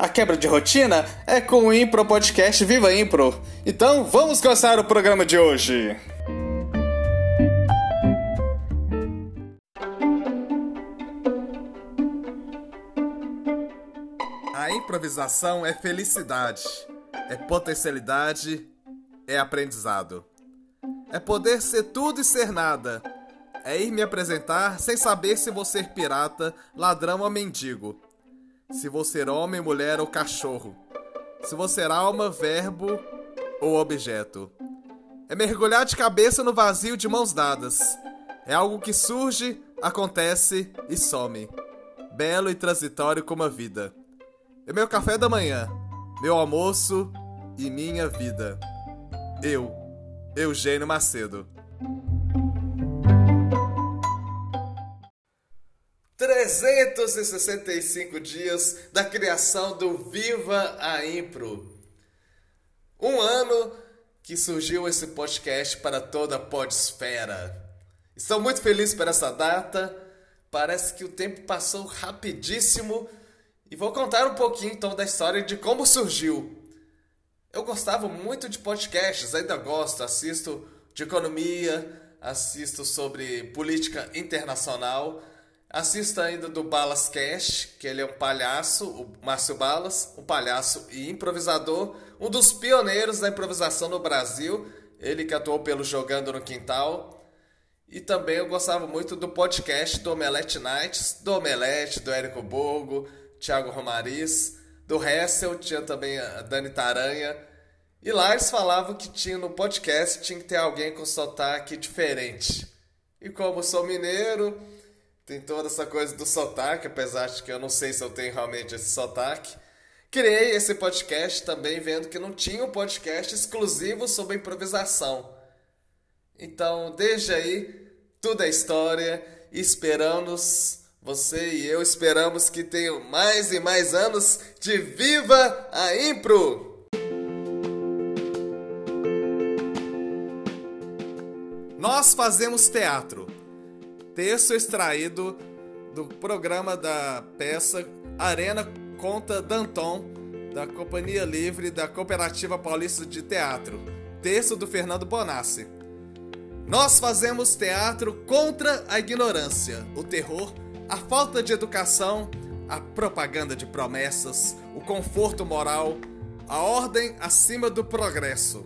A quebra de rotina é com o Impro Podcast Viva Impro. Então vamos começar o programa de hoje. A improvisação é felicidade, é potencialidade, é aprendizado. É poder ser tudo e ser nada. É ir me apresentar sem saber se vou ser pirata, ladrão ou mendigo se vou ser homem, mulher ou cachorro, se vou ser alma, verbo ou objeto. É mergulhar de cabeça no vazio de mãos dadas. É algo que surge, acontece e some. Belo e transitório como a vida. É meu café da manhã, meu almoço e minha vida. Eu, Eugênio Macedo. 365 dias da criação do Viva a Impro. Um ano que surgiu esse podcast para toda a podesfera. Estou muito feliz por essa data. Parece que o tempo passou rapidíssimo e vou contar um pouquinho então da história de como surgiu. Eu gostava muito de podcasts, ainda gosto, assisto de economia, assisto sobre política internacional Assista ainda do Balas Cash, que ele é um palhaço, o Márcio Balas, um palhaço e improvisador, um dos pioneiros da improvisação no Brasil, ele que atuou pelo Jogando no Quintal. E também eu gostava muito do podcast do Omelete Nights, do Omelete, do Érico Borgo, Thiago Romariz, do Hessel, tinha também a Dani Taranha. E lá eles falavam que tinha no podcast tinha que ter alguém com sotaque diferente. E como sou mineiro, tem toda essa coisa do sotaque, apesar de que eu não sei se eu tenho realmente esse sotaque. Criei esse podcast também vendo que não tinha um podcast exclusivo sobre improvisação. Então, desde aí, tudo é história esperamos, você e eu esperamos que tenham mais e mais anos de Viva a Impro! Nós fazemos teatro texto extraído do programa da peça Arena Conta Danton, da Companhia Livre da Cooperativa Paulista de Teatro. Texto do Fernando Bonassi. Nós fazemos teatro contra a ignorância, o terror, a falta de educação, a propaganda de promessas, o conforto moral, a ordem acima do progresso.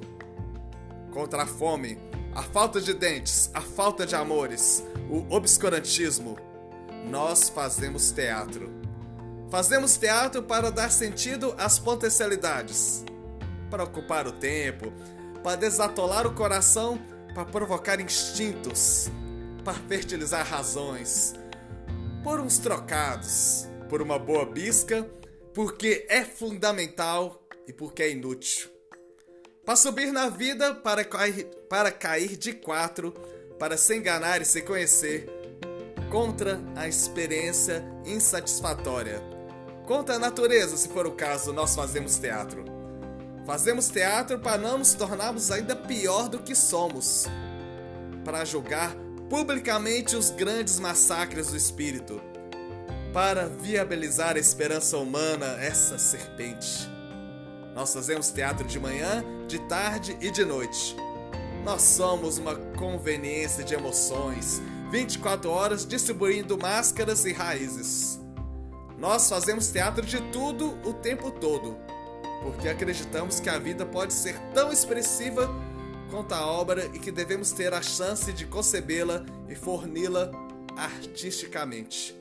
Contra a fome, a falta de dentes, a falta de amores, o obscurantismo. Nós fazemos teatro. Fazemos teatro para dar sentido às potencialidades, para ocupar o tempo, para desatolar o coração, para provocar instintos, para fertilizar razões, por uns trocados, por uma boa bisca, porque é fundamental e porque é inútil. Para subir na vida, para cair, para cair de quatro, para se enganar e se conhecer, contra a experiência insatisfatória. Contra a natureza, se for o caso, nós fazemos teatro. Fazemos teatro para não nos tornarmos ainda pior do que somos, para julgar publicamente os grandes massacres do espírito, para viabilizar a esperança humana, essa serpente. Nós fazemos teatro de manhã, de tarde e de noite. Nós somos uma conveniência de emoções, 24 horas distribuindo máscaras e raízes. Nós fazemos teatro de tudo o tempo todo, porque acreditamos que a vida pode ser tão expressiva quanto a obra e que devemos ter a chance de concebê-la e forni-la artisticamente.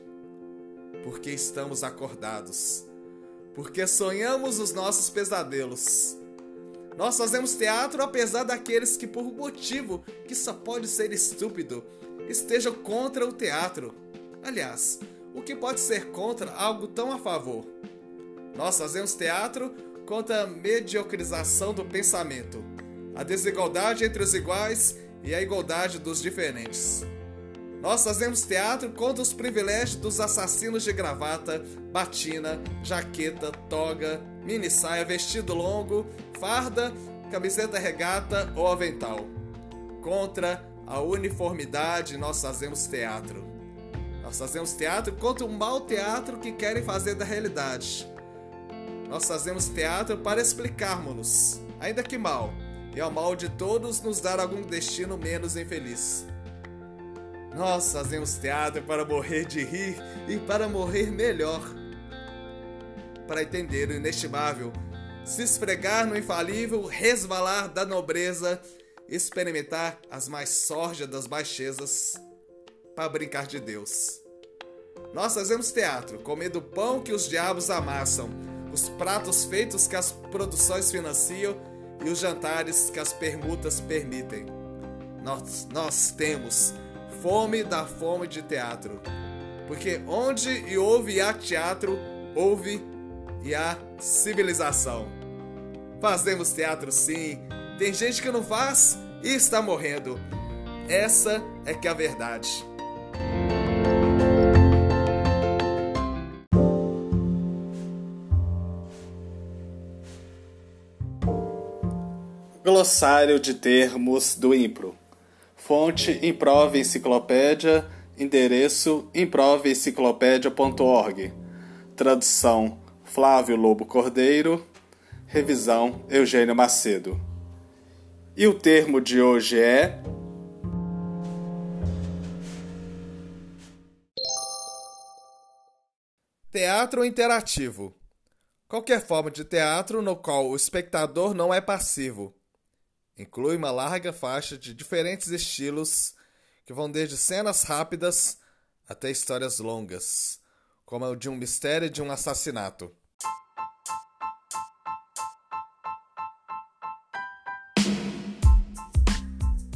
Porque estamos acordados porque sonhamos os nossos pesadelos. Nós fazemos teatro apesar daqueles que, por motivo que só pode ser estúpido, estejam contra o teatro. Aliás, o que pode ser contra algo tão a favor? Nós fazemos teatro contra a mediocrização do pensamento, a desigualdade entre os iguais e a igualdade dos diferentes. Nós fazemos teatro contra os privilégios dos assassinos de gravata, batina, jaqueta, toga, mini saia, vestido longo, farda, camiseta regata ou avental. Contra a uniformidade, nós fazemos teatro. Nós fazemos teatro contra o mau teatro que querem fazer da realidade. Nós fazemos teatro para explicarmos-nos, ainda que mal, e ao mal de todos nos dar algum destino menos infeliz. Nós fazemos teatro para morrer de rir e para morrer melhor. Para entender o inestimável, se esfregar no infalível, resvalar da nobreza, experimentar as mais sórdidas baixezas, para brincar de Deus. Nós fazemos teatro, comendo o pão que os diabos amassam, os pratos feitos que as produções financiam e os jantares que as permutas permitem. Nós, nós temos fome da fome de teatro. Porque onde e houve há teatro, houve e há civilização. Fazemos teatro sim. Tem gente que não faz e está morrendo. Essa é que é a verdade. Glossário de termos do Impro. Fonte Improve Enciclopédia, endereço improveenciclopédia.org. Tradução Flávio Lobo Cordeiro, revisão Eugênio Macedo. E o termo de hoje é Teatro interativo. Qualquer forma de teatro no qual o espectador não é passivo Inclui uma larga faixa de diferentes estilos que vão desde cenas rápidas até histórias longas, como a de um mistério e de um assassinato.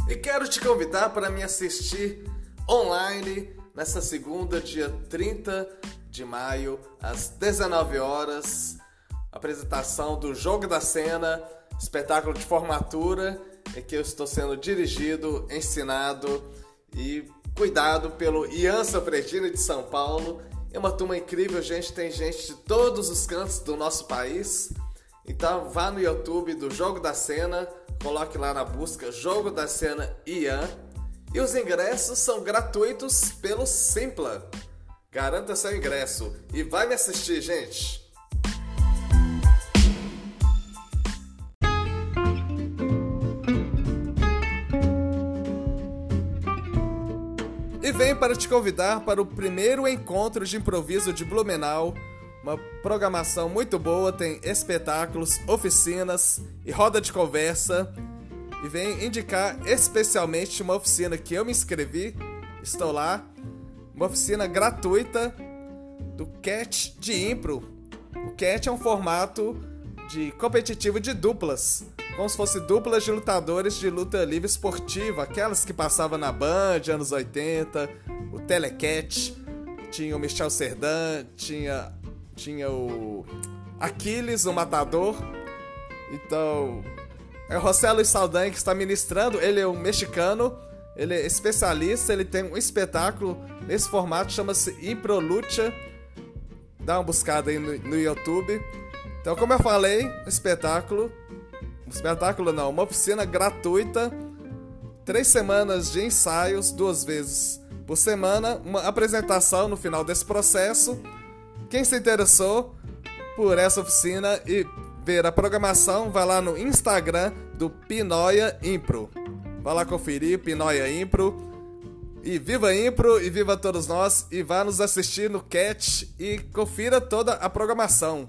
E quero te convidar para me assistir online nessa segunda, dia 30 de maio, às 19 horas, apresentação do Jogo da Cena espetáculo de formatura em que eu estou sendo dirigido, ensinado e cuidado pelo Ian Sofretino de São Paulo. É uma turma incrível, gente. Tem gente de todos os cantos do nosso país. Então vá no YouTube do Jogo da Cena, coloque lá na busca Jogo da Cena Ian. E os ingressos são gratuitos pelo Simpla. Garanta seu ingresso e vai me assistir, gente. Venho para te convidar para o primeiro encontro de improviso de Blumenau. Uma programação muito boa, tem espetáculos, oficinas e roda de conversa. E venho indicar especialmente uma oficina que eu me inscrevi, estou lá, uma oficina gratuita do CAT de Impro. O CAT é um formato de competitivo de duplas como se fosse duplas de lutadores de luta livre esportiva, aquelas que passavam na Band, anos 80, o Telecat, tinha o Michel Serdan, tinha, tinha o Aquiles, o Matador. Então, é o José Saldanha que está ministrando, ele é um mexicano, ele é especialista, ele tem um espetáculo nesse formato, chama-se Impro Lucha. Dá uma buscada aí no, no YouTube. Então, como eu falei, espetáculo um espetáculo não, uma oficina gratuita, três semanas de ensaios, duas vezes por semana, uma apresentação no final desse processo. Quem se interessou por essa oficina e ver a programação, vai lá no Instagram do Pinoia Impro. Vai lá conferir Pinoia Impro. E viva Impro e viva todos nós e vá nos assistir no Catch e confira toda a programação.